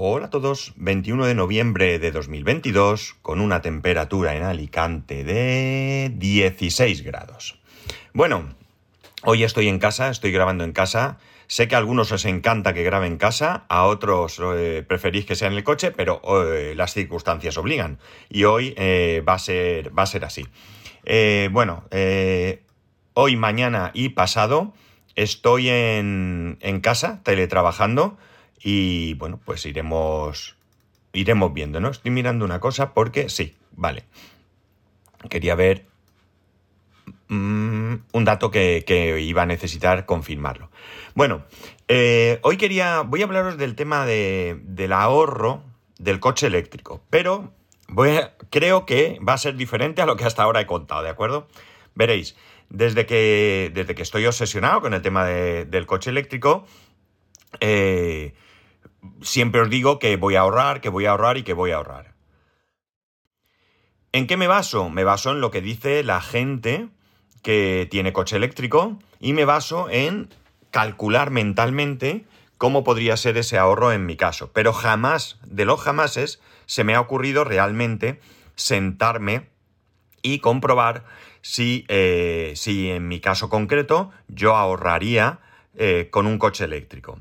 Hola a todos, 21 de noviembre de 2022 con una temperatura en Alicante de 16 grados. Bueno, hoy estoy en casa, estoy grabando en casa. Sé que a algunos os encanta que grabe en casa, a otros eh, preferís que sea en el coche, pero eh, las circunstancias obligan. Y hoy eh, va, a ser, va a ser así. bueno, hoy, mañana y pasado estoy en, en casa teletrabajando y bueno, pues iremos, iremos viendo, ¿no? Estoy mirando una cosa porque sí, vale. Quería ver mm, un dato que, iba a necesitar confirmarlo. Bueno, eh, hoy quería, voy a hablaros del tema de, del ahorro del coche eléctrico, pero voy creo que va a ser diferente a lo que hasta ahora he contado, ¿de acuerdo? Veréis, desde que, desde que estoy obsesionado con el tema del coche eléctrico, eh, siempre os digo que voy a ahorrar, que voy a ahorrar y que voy a ahorrar. ¿En qué me baso? Me baso en lo que dice la gente que tiene coche eléctrico y me baso en calcular mentalmente cómo podría ser ese ahorro en mi caso. Pero jamás, de los jamases, se me ha ocurrido realmente sentarme y comprobar si, eh, si en mi caso concreto yo ahorraría eh, con un coche eléctrico.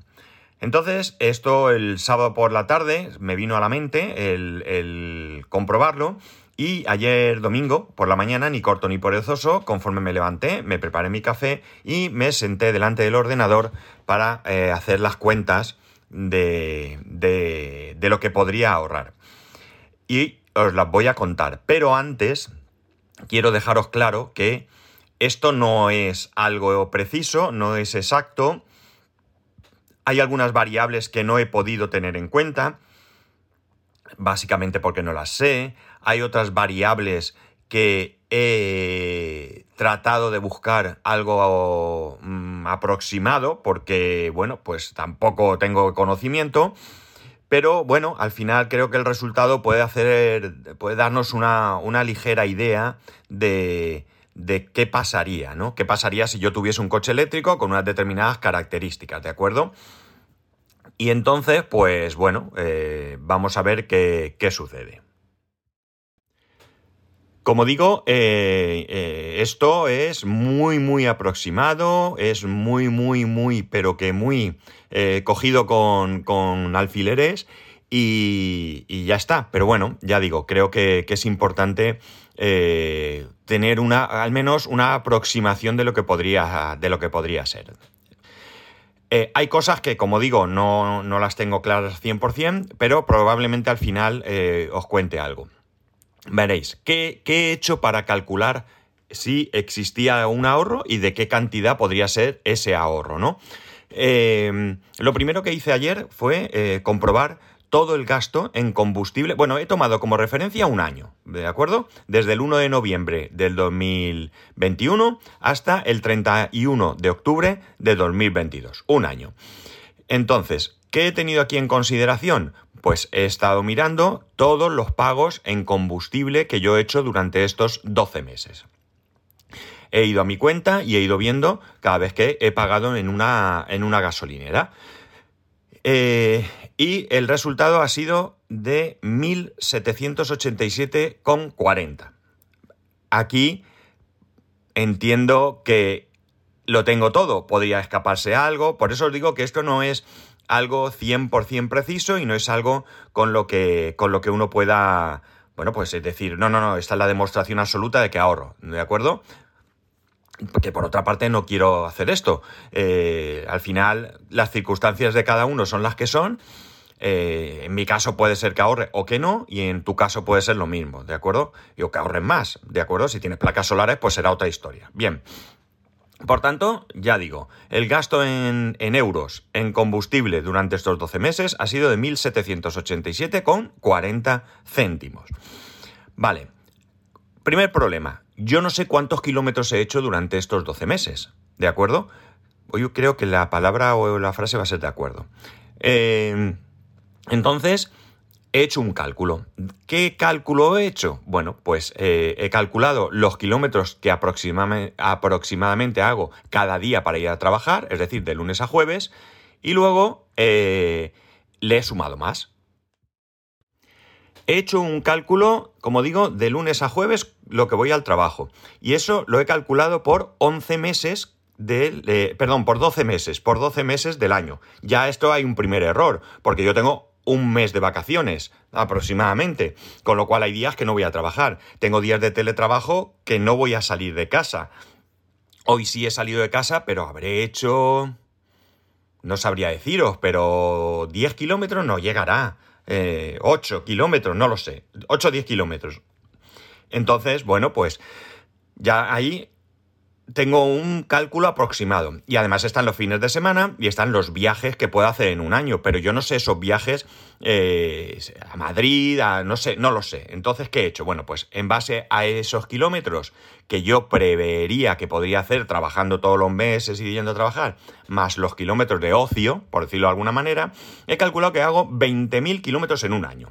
Entonces, esto el sábado por la tarde me vino a la mente el, comprobarlo y ayer domingo por la mañana, ni corto ni perezoso, conforme me levanté, me preparé mi café y me senté delante del ordenador para eh, hacer las cuentas de, de, de lo que podría ahorrar. Y os las voy a contar. Pero antes, quiero dejaros claro que esto no es algo preciso, no es exacto hay algunas variables que no he podido tener en cuenta, básicamente porque no las sé. Hay otras variables que he tratado de buscar algo mm, aproximado porque, bueno, pues tampoco tengo conocimiento. Pero bueno, al final creo que el resultado puede hacer, puede darnos una, una ligera idea de, de qué pasaría, ¿no? ¿Qué pasaría si yo tuviese un coche eléctrico con unas determinadas características, ¿de acuerdo? Y entonces, pues bueno, eh, vamos a ver qué, sucede. Como digo, eh, eh, esto es muy, muy aproximado, es muy, muy, muy, pero que muy cogido con, con alfileres y, ya está. Pero bueno, ya digo, creo que, es importante eh, tener una, al menos una aproximación de lo que podría, de lo que podría ser. Eh, hay cosas que, como digo, no, las tengo claras 100%, pero probablemente al final eh, os cuente algo. Veréis, ¿qué, ¿qué he hecho para calcular si existía un ahorro y de qué cantidad podría ser ese ahorro, ¿no? lo primero que hice ayer fue comprobar todo el gasto en combustible. Bueno, he tomado como referencia un año, ¿de acuerdo? Desde el 1 de noviembre del 2021 hasta el 31 de octubre de 2022. Un año. Entonces, ¿qué he tenido aquí en consideración? Pues he estado mirando todos los pagos en combustible que yo he hecho durante estos 12 meses. He ido a mi cuenta y he ido viendo cada vez que he pagado en una, en una gasolinera. Eh, y el resultado ha sido de 1.787,40. Aquí entiendo que lo tengo todo, podría escaparse algo, por eso os digo que esto no es algo 100% preciso y no es algo con lo que, con lo que uno pueda, bueno, pues decir, no, no, no, esta es la demostración absoluta de que ahorro, ¿de acuerdo? que por otra parte no quiero hacer esto. Eh, al final, las circunstancias de cada uno son las que son. Eh, en mi caso puede ser que ahorre o que no, y en tu caso puede ser lo mismo, ¿de acuerdo? Y o que ahorren más, ¿de acuerdo? Si tienes placas solares, pues será otra historia. Bien. Por tanto, ya digo, el gasto en, en euros en combustible durante estos 12 meses ha sido de 1.787,40 céntimos. Vale. Primer problema, yo no sé cuántos kilómetros he hecho durante estos 12 meses, ¿de acuerdo? Yo creo que la palabra o la frase va a ser de acuerdo. Eh, entonces, he hecho un cálculo. ¿Qué cálculo he hecho? Bueno, pues eh, he calculado los kilómetros que aproximadamente, hago cada día para ir a trabajar, es decir, de lunes a jueves, y luego eh, le he sumado más. He hecho un cálculo, como digo, de lunes a jueves lo que voy al trabajo. Y eso lo he calculado por 11 meses eh, perdón, por 12 meses, por 12 meses del año. Ya esto hay un primer error, porque yo tengo un mes de vacaciones aproximadamente, con lo cual hay días que no voy a trabajar. Tengo días de teletrabajo que no voy a salir de casa. Hoy sí he salido de casa, pero habré hecho... No sabría deciros, pero 10 kilómetros no llegará. 8 eh, kilómetros, no lo sé. 8 o 10 kilómetros. Entonces, bueno, pues ya ahí tengo un cálculo aproximado. Y además están los fines de semana y están los viajes que puedo hacer en un año. Pero yo no sé esos viajes eh, a Madrid, a no sé, no lo sé. Entonces, ¿qué he hecho? Bueno, pues en base a esos kilómetros que yo prevería que podría hacer trabajando todos los meses y yendo a trabajar, más los kilómetros de ocio, por decirlo de alguna manera, he calculado que hago 20.000 kilómetros en un año.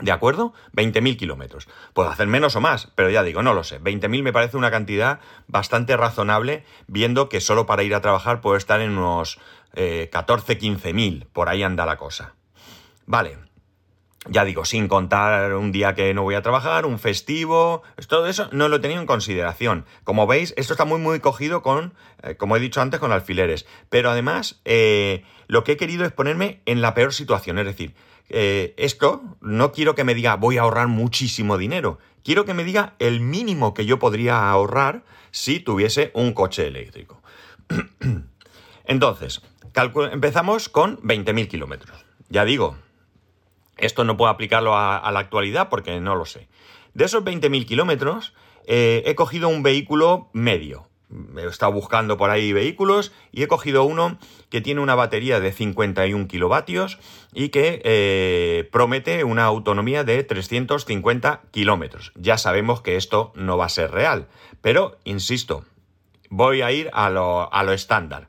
¿De acuerdo? 20.000 kilómetros. Puedo hacer menos o más, pero ya digo, no lo sé. 20.000 me parece una cantidad bastante razonable, viendo que solo para ir a trabajar puedo estar en unos eh, 14, 15.000. Por ahí anda la cosa. Vale. Ya digo, sin contar un día que no voy a trabajar, un festivo, todo eso no lo he tenido en consideración. Como veis, esto está muy muy cogido con, eh, como he dicho antes, con alfileres. Pero además, eh, lo que he querido es ponerme en la peor situación, es decir, eh, esto no quiero que me diga voy a ahorrar muchísimo dinero. Quiero que me diga el mínimo que yo podría ahorrar si tuviese un coche eléctrico. Entonces, empezamos con 20.000 kilómetros. Ya digo, esto no puedo aplicarlo a, la actualidad porque no lo sé. De esos 20.000 kilómetros, eh, he cogido un vehículo medio, he estado buscando por ahí vehículos y he cogido uno que tiene una batería de 51 kilovatios y que eh, promete una autonomía de 350 kilómetros. Ya sabemos que esto no va a ser real, pero insisto, voy a ir a lo, a lo estándar.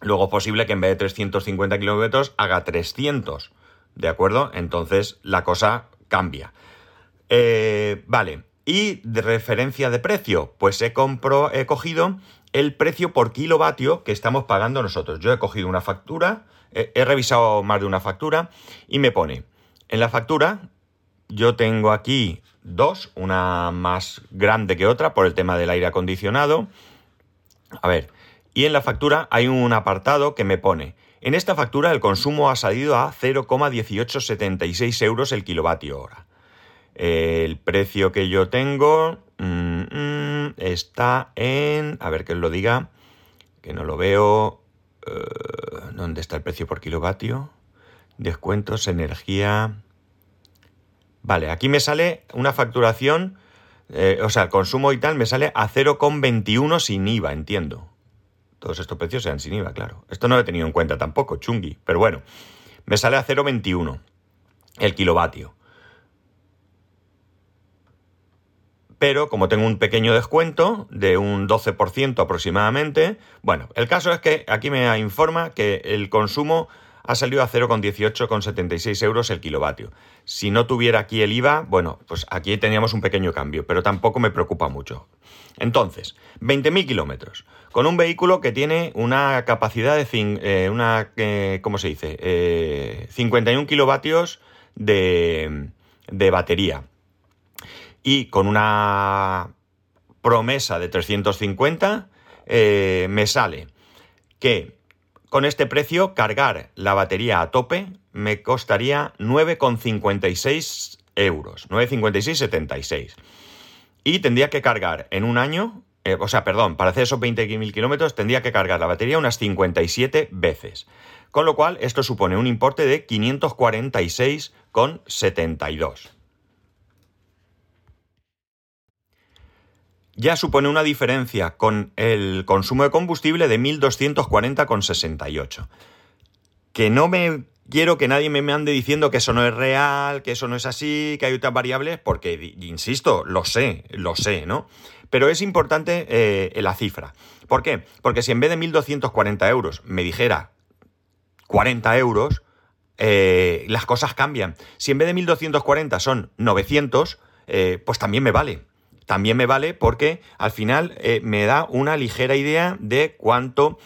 Luego es posible que en vez de 350 kilómetros haga 300, ¿de acuerdo? Entonces la cosa cambia. Eh, vale, y de referencia de precio, pues he, he cogido el precio por kilovatio que estamos pagando nosotros. Yo he cogido una factura, he, he revisado más de una factura y me pone, en la factura yo tengo aquí dos, una más grande que otra por el tema del aire acondicionado. A ver, y en la factura hay un apartado que me pone, en esta factura el consumo ha salido a 0,1876 euros el kilovatio hora el precio que yo tengo mm, mm, está en... A ver que os lo diga, que no lo veo. Eh, ¿Dónde está el precio por kilovatio? Descuentos, energía... Vale, aquí me sale una facturación, eh, o sea, el consumo y tal me sale a 0,21 sin IVA, entiendo. Todos estos precios sean sin IVA, claro. Esto no lo he tenido en cuenta tampoco, chungui. Pero bueno, me sale a 0,21 el kilovatio. Pero como tengo un pequeño descuento de un 12% aproximadamente, bueno, el caso es que aquí me informa que el consumo ha salido a 0,18,76 euros el kilovatio. Si no tuviera aquí el IVA, bueno, pues aquí teníamos un pequeño cambio, pero tampoco me preocupa mucho. Entonces, 20.000 kilómetros, con un vehículo que tiene una capacidad de, eh, una, eh, ¿cómo se dice? 51 eh, kilovatios de, de batería y con una promesa de 350 eh, me sale que con este precio cargar la batería a tope me costaría 9,56 euros, 9,56,76. Y tendría que cargar en un año, eh, o sea, perdón, para hacer esos 20.000 kilómetros tendría que cargar la batería unas 57 veces. Con lo cual, esto supone un importe de 546,72. Ya supone una diferencia con el consumo de combustible de 1.240,68. Que no me quiero que nadie me ande diciendo que eso no es real, que eso no es así, que hay otras variables, porque, insisto, lo sé, lo sé, ¿no? Pero es importante eh, la cifra. ¿Por qué? Porque si en vez de 1.240 euros me dijera 40 euros, eh, las cosas cambian. Si en vez de 1.240 son 900, eh, pues también me vale también me vale porque al final eh, me da una ligera idea de cuánto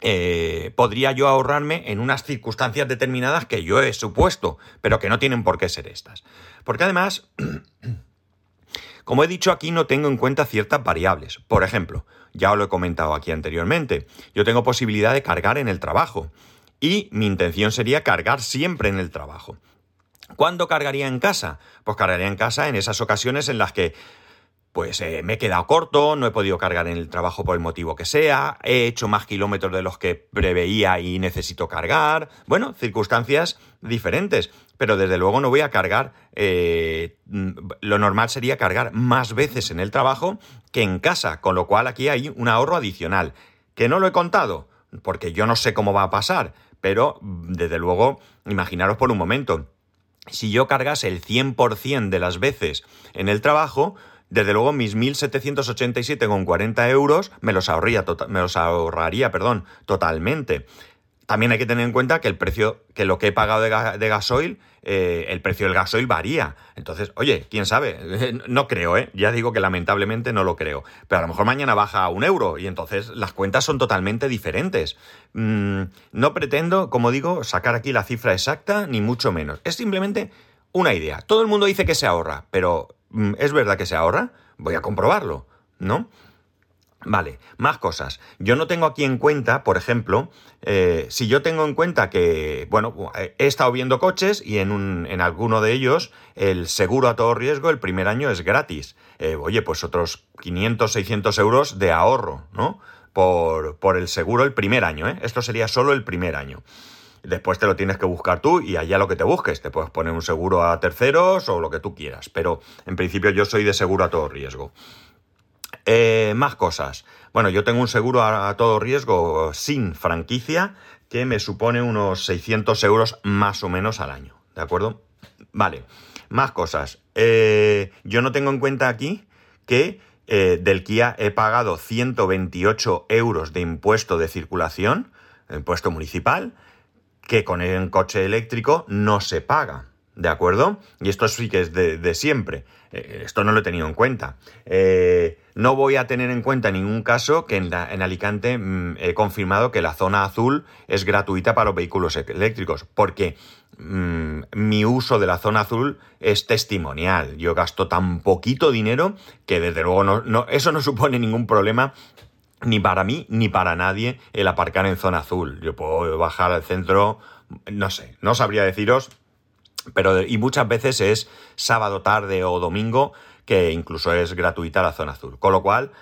eh, podría yo ahorrarme en unas circunstancias determinadas que yo he supuesto, pero que no tienen por qué ser estas. Porque además, como he dicho aquí, no tengo en cuenta ciertas variables. Por ejemplo, ya os lo he comentado aquí anteriormente, yo tengo posibilidad de cargar en el trabajo y mi intención sería cargar siempre en el trabajo. ¿Cuándo cargaría en casa? Pues cargaría en casa en esas ocasiones en las que pues eh, me he quedado corto, no he podido cargar en el trabajo por el motivo que sea, he hecho más kilómetros de los que preveía y necesito cargar. Bueno, circunstancias diferentes, pero desde luego no voy a cargar, eh, lo normal sería cargar más veces en el trabajo que en casa, con lo cual aquí hay un ahorro adicional, que no lo he contado, porque yo no sé cómo va a pasar, pero desde luego, imaginaros por un momento, si yo cargase el 100% de las veces en el trabajo, desde luego mis 1.787,40 euros me los ahorraría, tota-, me los ahorraría perdón, totalmente. También hay que tener en cuenta que el precio, que lo que he pagado de, gasoil, eh, el precio del gasoil varía. Entonces, oye, quién sabe, no creo, ¿eh? Ya digo que lamentablemente no lo creo. Pero a lo mejor mañana baja a un euro y entonces las cuentas son totalmente diferentes. Mm, no pretendo, como digo, sacar aquí la cifra exacta, ni mucho menos. Es simplemente una idea. Todo el mundo dice que se ahorra, pero ¿Es verdad que se ahorra? Voy a comprobarlo, ¿no? Vale, más cosas. Yo no tengo aquí en cuenta, por ejemplo, eh, si yo tengo en cuenta que, bueno, he estado viendo coches y en, un, en alguno de ellos el seguro a todo riesgo el primer año es gratis. Eh, oye, pues otros 500, 600 euros de ahorro, ¿no? Por, por el seguro el primer año, ¿eh? Esto sería solo el primer año. Después te lo tienes que buscar tú y allá lo que te busques. Te puedes poner un seguro a terceros o lo que tú quieras. Pero en principio yo soy de seguro a todo riesgo. Eh, más cosas. Bueno, yo tengo un seguro a, todo riesgo sin franquicia que me supone unos 600 euros más o menos al año. ¿De acuerdo? Vale. Más cosas. Eh, yo no tengo en cuenta aquí que eh, del Kia he pagado 128 euros de impuesto de circulación, impuesto municipal, que con el coche eléctrico no se paga. ¿De acuerdo? Y esto sí que es de, siempre. Eh, esto no lo he tenido en cuenta. Eh, no voy a tener en cuenta en ningún caso que en, Alicante mm, he confirmado que la zona azul es gratuita para los vehículos eléctricos, porque mm, mi uso de la zona azul es testimonial. Yo gasto tan poquito dinero que desde luego eso no supone ningún problema ni para mí ni para nadie el aparcar en zona azul. Yo puedo bajar al centro, no sé, no sabría deciros, pero y muchas veces es sábado tarde o domingo que incluso es gratuita la zona azul. Con lo cual,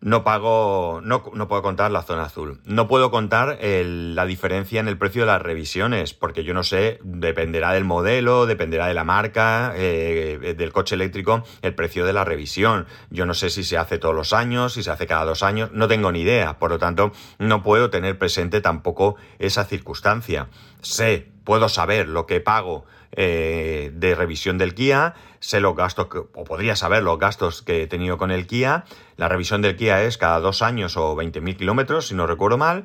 no pago, no, no, puedo contar la zona azul. No puedo contar la diferencia en el precio de las revisiones, porque yo no sé, dependerá del modelo, dependerá de la marca, eh, del coche eléctrico, el precio de la revisión. Yo no sé si se hace todos los años, si se hace cada dos años, no tengo ni idea. Por lo tanto, no puedo tener presente tampoco esa circunstancia. Sé, puedo saber lo que pago eh, de revisión del Kia, sé los gastos, o podría saber los gastos que he tenido con el Kia. La revisión del Kia es cada dos años o 20.000 kilómetros, si no recuerdo mal.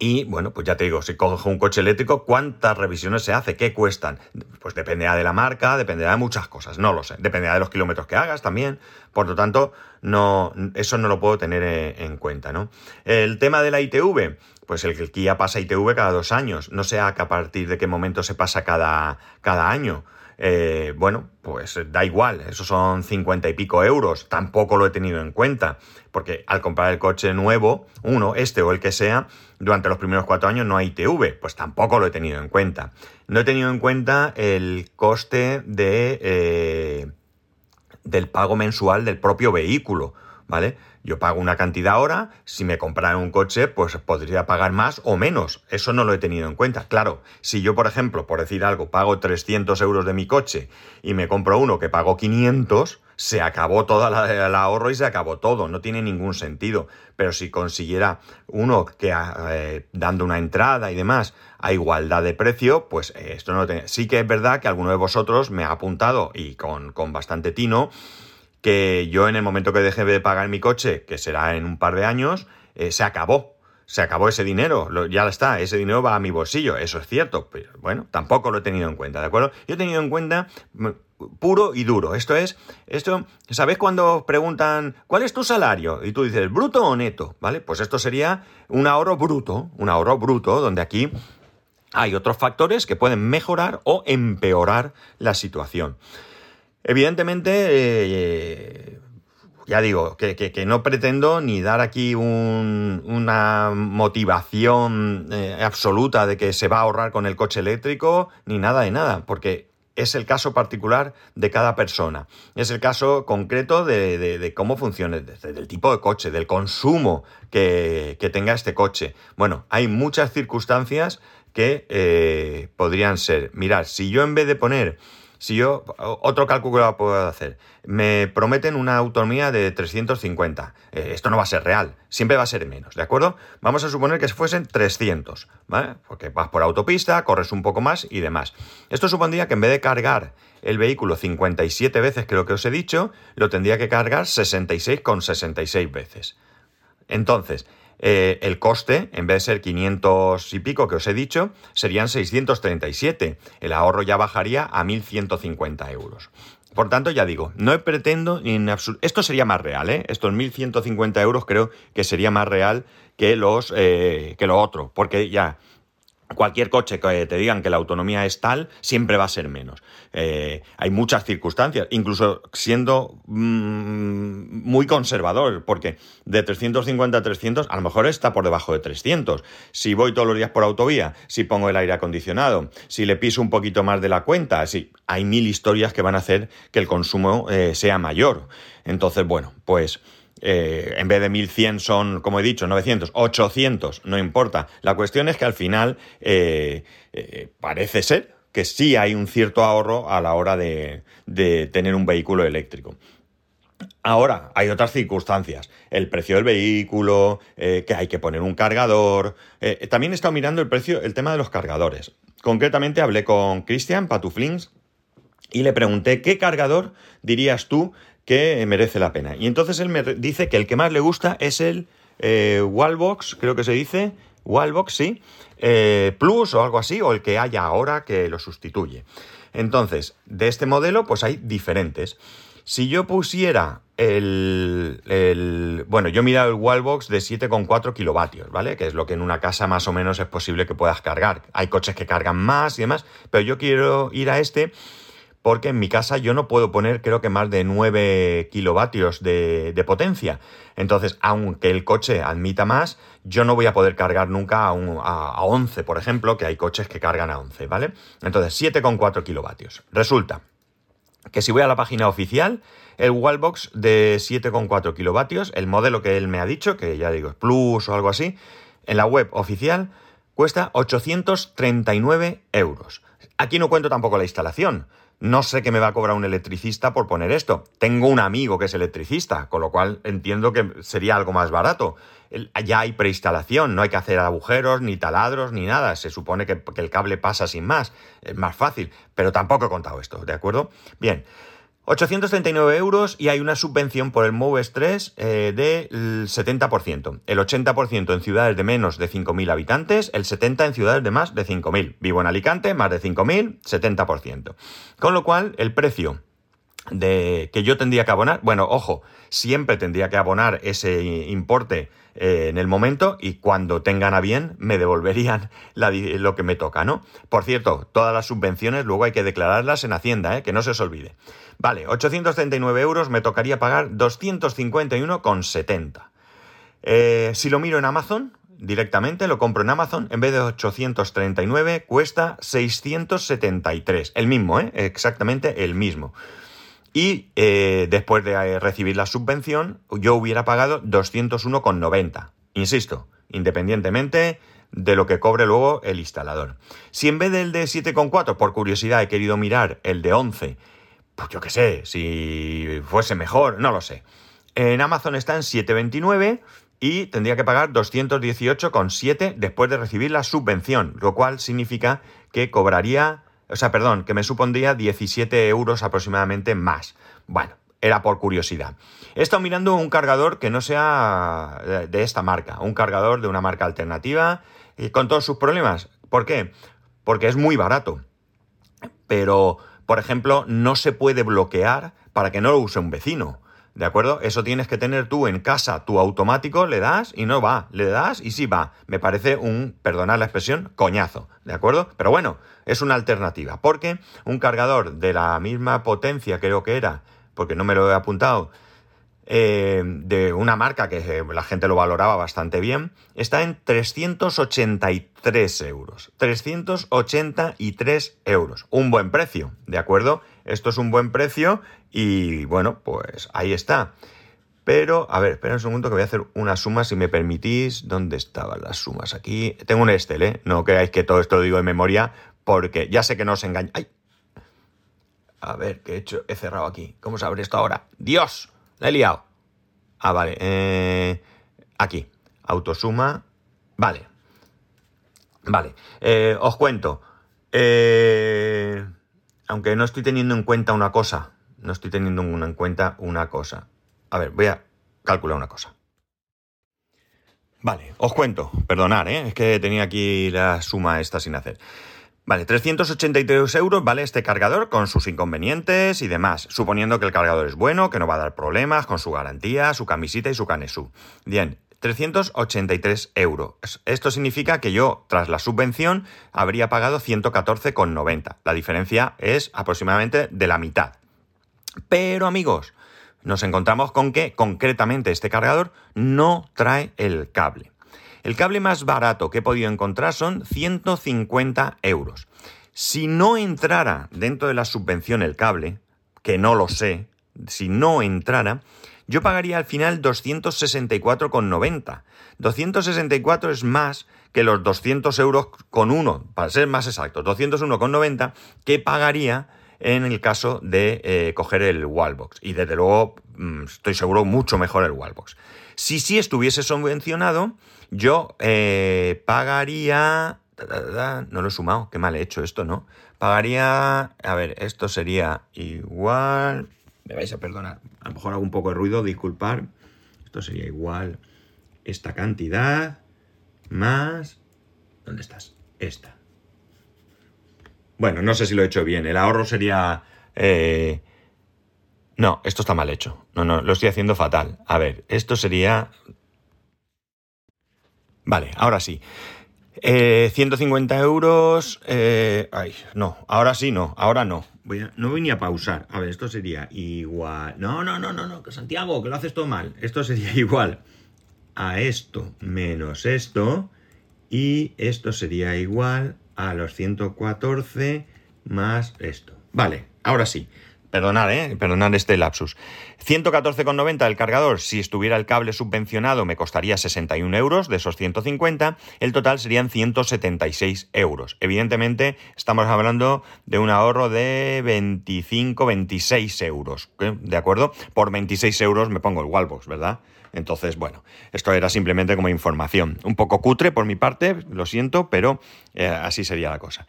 Y bueno, pues ya te digo, si cojo un coche eléctrico, ¿cuántas revisiones se hace? ¿Qué cuestan? Pues dependerá de la marca, dependerá de muchas cosas, no lo sé. Dependerá de los kilómetros que hagas también. Por lo tanto, no, eso no lo puedo tener eh, en cuenta, ¿no? El tema de la ITV, pues el que el Kia pasa ITV cada dos años. No sé a partir de qué momento se pasa cada, cada año. Eh, bueno, pues da igual, esos son cincuenta y pico euros, tampoco lo he tenido en cuenta, porque al comprar el coche nuevo, uno, este o el que sea, durante los primeros cuatro años no hay TV, pues tampoco lo he tenido en cuenta. No he tenido en cuenta el coste de, eh, del pago mensual del propio vehículo, ¿vale? Yo pago una cantidad ahora, si me comprara un coche, pues podría pagar más o menos. Eso no lo he tenido en cuenta. Claro, si yo, por ejemplo, por decir algo, pago 300 euros de mi coche y me compro uno que pago 500, se acabó todo el ahorro y se acabó todo. No tiene ningún sentido. Pero si consiguiera uno que eh, dando una entrada y demás a igualdad de precio, pues eh, esto no tiene. Sí que es verdad que alguno de vosotros me ha apuntado y con, con bastante tino que yo en el momento que deje de pagar mi coche, que será en un par de años, eh, se acabó. se acabó ese dinero, ya está, ese dinero va a mi bolsillo, eso es cierto, pero bueno, tampoco lo he tenido en cuenta, ¿de acuerdo? Yo he tenido en cuenta mm, puro y duro. Esto es, esto, ¿sabes cuando preguntan cuál es tu salario? Y tú dices, ¿bruto o neto? ¿Vale? Pues esto sería un ahorro bruto, un ahorro bruto, donde aquí hay otros factores que pueden mejorar o empeorar la situación. Evidentemente, eh, ya digo, que, no pretendo ni dar aquí una motivación eh, absoluta de que se va a ahorrar con el coche eléctrico, ni nada de nada, porque es el caso particular de cada persona. Es el caso concreto de, cómo funciona, del tipo de coche, del consumo que, tenga este coche. Bueno, hay muchas circunstancias que eh, podrían ser. Mirad, si yo en vez de poner si yo, otro cálculo que puedo hacer, me prometen una autonomía de 350, eh, esto no va a ser real, siempre va a ser menos, ¿de acuerdo? Vamos a suponer que fuesen 300, ¿vale? Porque vas por autopista, corres un poco más y demás. Esto supondría que en vez de cargar el vehículo 57 veces, lo que os he dicho, lo tendría que cargar 66,66 66 veces. Entonces, eh, el coste, en vez de ser 500 y pico que os he dicho, serían 637. El ahorro ya bajaría a 1.150 euros. Por tanto, ya digo, no pretendo en absoluto... Esto sería más real, ¿eh? Estos 1.150 euros creo que sería más real que, los, eh, que lo otro, porque ya cualquier coche que te digan que la autonomía es tal, siempre va a ser menos. Eh, hay muchas circunstancias, incluso siendo mm, muy conservador, porque de 350 a 300 a lo mejor está por debajo de 300. Si voy todos los días por autovía, si pongo el aire acondicionado, si le piso un poquito más de la cuenta, sí, hay mil historias que van a hacer que el consumo eh, sea mayor. Entonces, bueno, pues... Eh, en vez de 1100 son, como he dicho, 900, 800, no importa. La cuestión es que al final eh, eh, parece ser que sí hay un cierto ahorro a la hora de, tener un vehículo eléctrico. Ahora, hay otras circunstancias. El precio del vehículo, que hay que poner un cargador. también he estado mirando el precio, el tema de los cargadores. Concretamente hablé con Christian Patuflings y le pregunté qué cargador dirías tú que merece la pena. Y entonces él me dice que el que más le gusta es el eh, Wallbox, creo que se dice, Wallbox, sí, eh, Plus o algo así, o el que haya ahora que lo sustituye. Entonces, de este modelo, pues hay diferentes. Si yo pusiera el, el bueno, yo he mirado el Wallbox de 7,4 kilovatios, ¿vale? Que es lo que en una casa más o menos es posible que puedas cargar. Hay coches que cargan más y demás, pero yo quiero ir a este porque en mi casa yo no puedo poner creo que más de 9 kilovatios de, potencia. Entonces, aunque el coche admita más, yo no voy a poder cargar nunca a, a, 11, por ejemplo, que hay coches que cargan a 11, ¿vale? Entonces, 7,4 kilovatios. Resulta que si voy a la página oficial, el Wallbox de 7,4 kilovatios, el modelo que él me ha dicho, que ya digo es Plus o algo así, en la web oficial cuesta 839 euros. Aquí no cuento tampoco la instalación, no sé qué me va a cobrar un electricista por poner esto. Tengo un amigo que es electricista, con lo cual entiendo que sería algo más barato. Ya hay preinstalación, no hay que hacer agujeros, ni taladros, ni nada. Se supone que, el cable pasa sin más. Es más fácil, pero tampoco he contado esto, ¿de acuerdo? Bien. 839 euros y hay una subvención por el MOVES 3 eh, del 70%. El 80% en ciudades de menos de 5.000 habitantes, el 70% en ciudades de más de 5.000. Vivo en Alicante, más de 5.000, 70%. Con lo cual, el precio de que yo tendría que abonar, bueno, ojo, siempre tendría que abonar ese importe eh, en el momento y cuando tengan a bien me devolverían lo que me toca, ¿no? Por cierto, todas las subvenciones luego hay que declararlas en Hacienda, ¿eh? que no se os olvide. Vale, 839 euros me tocaría pagar 251,70. Eh, si lo miro en Amazon, directamente, lo compro en Amazon, en vez de 839 cuesta 673. El mismo, ¿eh? Exactamente el mismo. Y eh, después de eh, recibir la subvención, yo hubiera pagado 201,90. Insisto, independientemente de lo que cobre luego el instalador. Si en vez del de 7,4, por curiosidad, he querido mirar el de 11 pues yo qué sé, si fuese mejor, no lo sé. En Amazon está en 7,29 y tendría que pagar 218,7 después de recibir la subvención, lo cual significa que cobraría, o sea, perdón, que me supondría 17 euros aproximadamente más. Bueno, era por curiosidad. He estado mirando un cargador que no sea de esta marca, un cargador de una marca alternativa, y con todos sus problemas. ¿Por qué? Porque es muy barato. Pero, por ejemplo, no se puede bloquear para que no lo use un vecino. ¿De acuerdo? Eso tienes que tener tú en casa, tu automático, le das y no va, le das y sí va. Me parece un, perdonad la expresión, coñazo, ¿de acuerdo? Pero bueno, es una alternativa, porque un cargador de la misma potencia creo que era, porque no me lo he apuntado, eh, de una marca que eh, la gente lo valoraba bastante bien, está en 383 euros. 383 euros. Un buen precio, ¿de acuerdo? Esto es un buen precio y bueno, pues ahí está. Pero, a ver, espera un segundo que voy a hacer una suma, si me permitís. ¿Dónde estaban las sumas? Aquí. Tengo un Excel, ¿eh? No creáis que todo esto lo digo de memoria, porque ya sé que no os engaña. ¡Ay! A ver, ¿qué he hecho? He cerrado aquí. ¿Cómo se abre esto ahora? ¡Dios! La he liado. Ah, vale. Eh, aquí. Autosuma. Vale. Vale. Eh, os cuento. Eh, aunque no estoy teniendo en cuenta una cosa. No estoy teniendo en cuenta una cosa. A ver, voy a calcular una cosa. Vale, os cuento. Perdonad, ¿eh? es que tenía aquí la suma esta sin hacer. Vale, 383 euros vale este cargador con sus inconvenientes y demás, suponiendo que el cargador es bueno, que no va a dar problemas con su garantía, su camisita y su canesú. Bien, 383 euros. Esto significa que yo, tras la subvención, habría pagado 114,90. La diferencia es aproximadamente de la mitad. Pero amigos, nos encontramos con que concretamente este cargador no trae el cable. El cable más barato que he podido encontrar son 150 euros. Si no entrara dentro de la subvención el cable, que no lo sé, si no entrara, yo pagaría al final 264,90. 264 es más que los 200 euros con uno, para ser más exactos, 201,90 que pagaría en el caso de eh, coger el Wallbox. Y desde luego, mm, estoy seguro, mucho mejor el Wallbox. Si sí estuviese subvencionado, yo eh, pagaría... No lo he sumado, qué mal he hecho esto, ¿no? Pagaría... A ver, esto sería igual... Vais a perdonar, a lo mejor hago un poco de ruido, disculpar. Esto sería igual esta cantidad más... ¿Dónde estás? Esta. Bueno, no sé si lo he hecho bien. El ahorro sería... Eh, no, esto está mal hecho. No, no, lo estoy haciendo fatal. A ver, esto sería Vale, ahora sí. 150 eh, euros. Eh, ay, no, ahora sí no, ahora no. Voy no voy ni a pausar. A ver, esto sería igual. No, no, no, no, no, Santiago, que lo haces todo mal. Esto sería igual a esto menos esto. Y esto sería igual a los 114 más esto. Vale, ahora sí. Perdonad, ¿eh? Perdonad este lapsus. 114,90 el cargador, si estuviera el cable subvencionado me costaría 61 euros de esos 150, el total serían 176 euros. Evidentemente estamos hablando de un ahorro de 25-26 euros, ¿de acuerdo? Por 26 euros me pongo el wallbox, ¿verdad? Entonces, bueno, esto era simplemente como información. Un poco cutre por mi parte, lo siento, pero eh, así sería la cosa.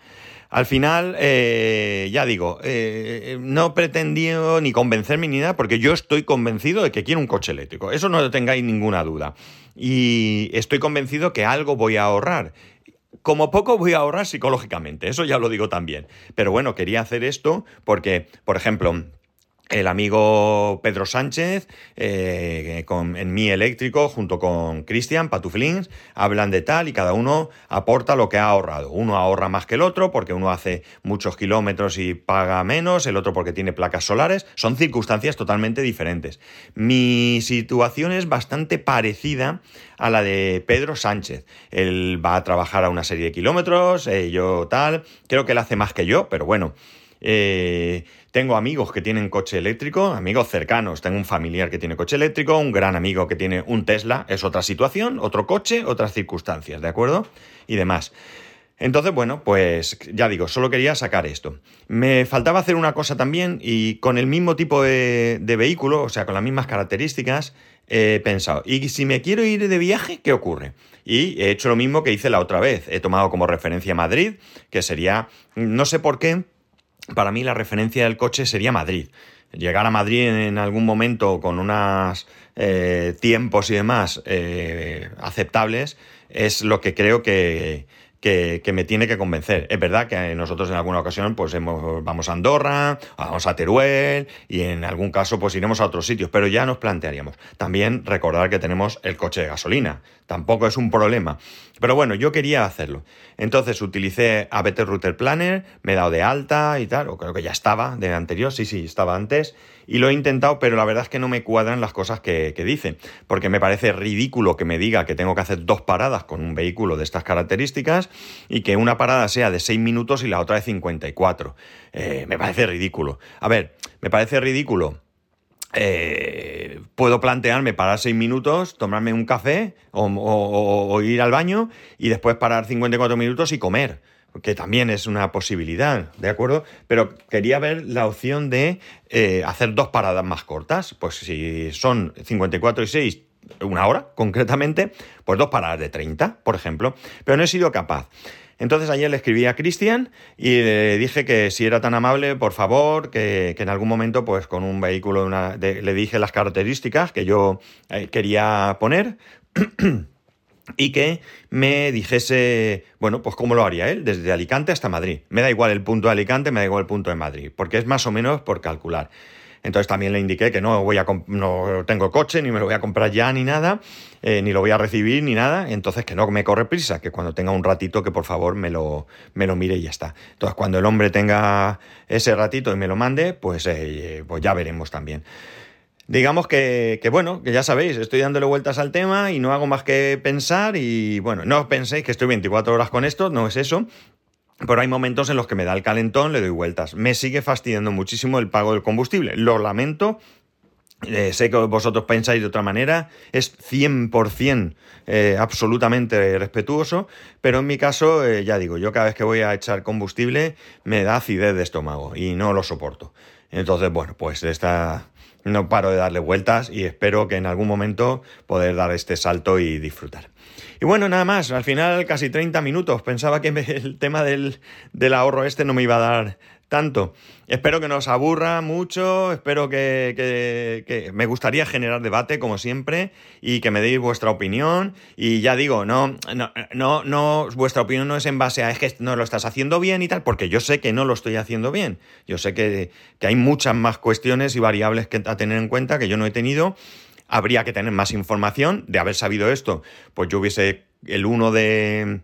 Al final, eh, ya digo, eh, no pretendió ni convencerme ni nada, porque yo estoy convencido de que quiero un coche eléctrico. Eso no tengáis ninguna duda. Y estoy convencido que algo voy a ahorrar. Como poco voy a ahorrar psicológicamente, eso ya lo digo también. Pero bueno, quería hacer esto porque, por ejemplo, el amigo Pedro Sánchez, eh, en Mi Eléctrico, junto con Cristian Patuflins, hablan de tal y cada uno aporta lo que ha ahorrado. Uno ahorra más que el otro porque uno hace muchos kilómetros y paga menos, el otro porque tiene placas solares. Son circunstancias totalmente diferentes. Mi situación es bastante parecida a la de Pedro Sánchez. Él va a trabajar a una serie de kilómetros, eh, yo tal, creo que él hace más que yo, pero bueno. Eh, tengo amigos que tienen coche eléctrico, amigos cercanos. Tengo un familiar que tiene coche eléctrico, un gran amigo que tiene un Tesla. Es otra situación, otro coche, otras circunstancias, ¿de acuerdo? Y demás. Entonces, bueno, pues ya digo, solo quería sacar esto. Me faltaba hacer una cosa también y con el mismo tipo de, vehículo, o sea, con las mismas características, he pensado, ¿y si me quiero ir de viaje, qué ocurre? Y he hecho lo mismo que hice la otra vez. He tomado como referencia Madrid, que sería, no sé por qué, para mí la referencia del coche sería Madrid. llegar a Madrid en algún momento con unos eh, tiempos y demás eh, aceptables es lo que creo que, que, me tiene que convencer. Es verdad que nosotros en alguna ocasión pues vamos a Andorra, vamos a Teruel y en algún caso pues iremos a otros sitios, pero ya nos plantearíamos. También recordar que tenemos el coche de gasolina, tampoco es un problema. Pero bueno, yo quería hacerlo. Entonces utilicé a Better Router Planner, me he dado de alta y tal, o creo que ya estaba de anterior, sí, sí, estaba antes, y lo he intentado, pero la verdad es que no me cuadran las cosas que, que dice, porque me parece ridículo que me diga que tengo que hacer dos paradas con un vehículo de estas características y que una parada sea de 6 minutos y la otra de 54. Eh, me parece ridículo. A ver, me parece ridículo. Eh, puedo plantearme parar 6 minutos, tomarme un café o, ir al baño y después parar 54 minutos y comer que también es una posibilidad, ¿de acuerdo? Pero quería ver la opción de eh, hacer dos paradas más cortas, pues si son 54 y 6, una hora concretamente, pues dos paradas de 30, por ejemplo, pero no he sido capaz. Entonces ayer le escribí a Cristian y le dije que si era tan amable, por favor, que, en algún momento, pues con un vehículo, le dije las características que yo eh, quería poner. y que me dijese, bueno, pues cómo lo haría él, desde Alicante hasta Madrid. Me da igual el punto de Alicante, me da igual el punto de Madrid, porque es más o menos por calcular. Entonces también le indiqué que no voy a no tengo coche, ni me lo voy a comprar ya, ni nada, eh, ni lo voy a recibir, ni nada. Entonces que no me corre prisa, que cuando tenga un ratito, que por favor me lo, me lo mire y ya está. Entonces cuando el hombre tenga ese ratito y me lo mande, pues, eh, pues ya veremos también. Digamos que, que, bueno, que ya sabéis, estoy dándole vueltas al tema y no hago más que pensar y bueno, no penséis que estoy 24 horas con esto, no es eso, pero hay momentos en los que me da el calentón, le doy vueltas. Me sigue fastidiando muchísimo el pago del combustible. Lo lamento. Eh, sé que vosotros pensáis de otra manera, es 100% eh, absolutamente respetuoso, pero en mi caso, eh, ya digo, yo cada vez que voy a echar combustible me da acidez de estómago y no lo soporto. Entonces, bueno, pues esta, no paro de darle vueltas y espero que en algún momento poder dar este salto y disfrutar. Y bueno, nada más, al final casi 30 minutos. Pensaba que el tema del, del ahorro este no me iba a dar tanto. Espero que no os aburra mucho, espero que, me gustaría generar debate, como siempre, y que me deis vuestra opinión. Y ya digo, no, no, no, vuestra opinión no es en base a es que no lo estás haciendo bien y tal, porque yo sé que no lo estoy haciendo bien. Yo sé que, que hay muchas más cuestiones y variables que, a tener en cuenta que yo no he tenido. Habría que tener más información. De haber sabido esto, pues yo hubiese el 1 de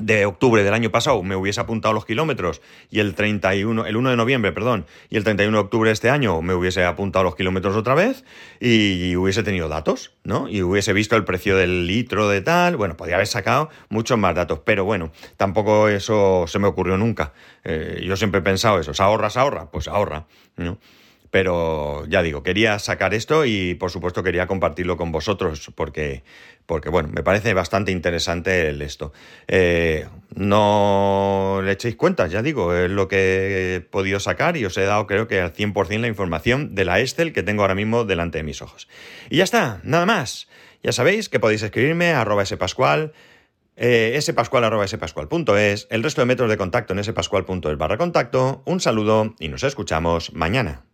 de octubre del año pasado me hubiese apuntado los kilómetros y el 31, el 1 de noviembre, perdón, y el 31 de octubre de este año me hubiese apuntado los kilómetros otra vez y, hubiese tenido datos, ¿no? Y hubiese visto el precio del litro de tal, bueno, podría haber sacado muchos más datos, pero bueno, tampoco eso se me ocurrió nunca. Eh, yo siempre he pensado eso, ¿ahorras, ahorra? Pues ahorra, ¿no? Pero ya digo, quería sacar esto y por supuesto quería compartirlo con vosotros porque, porque bueno, me parece bastante interesante esto. Eh, no le echéis cuenta, ya digo, es lo que he podido sacar y os he dado creo que al 100% la información de la Estel que tengo ahora mismo delante de mis ojos. Y ya está, nada más. Ya sabéis que podéis escribirme a arroba spascual, eh, el resto de métodos de contacto en spascual.es barra contacto. Un saludo y nos escuchamos mañana.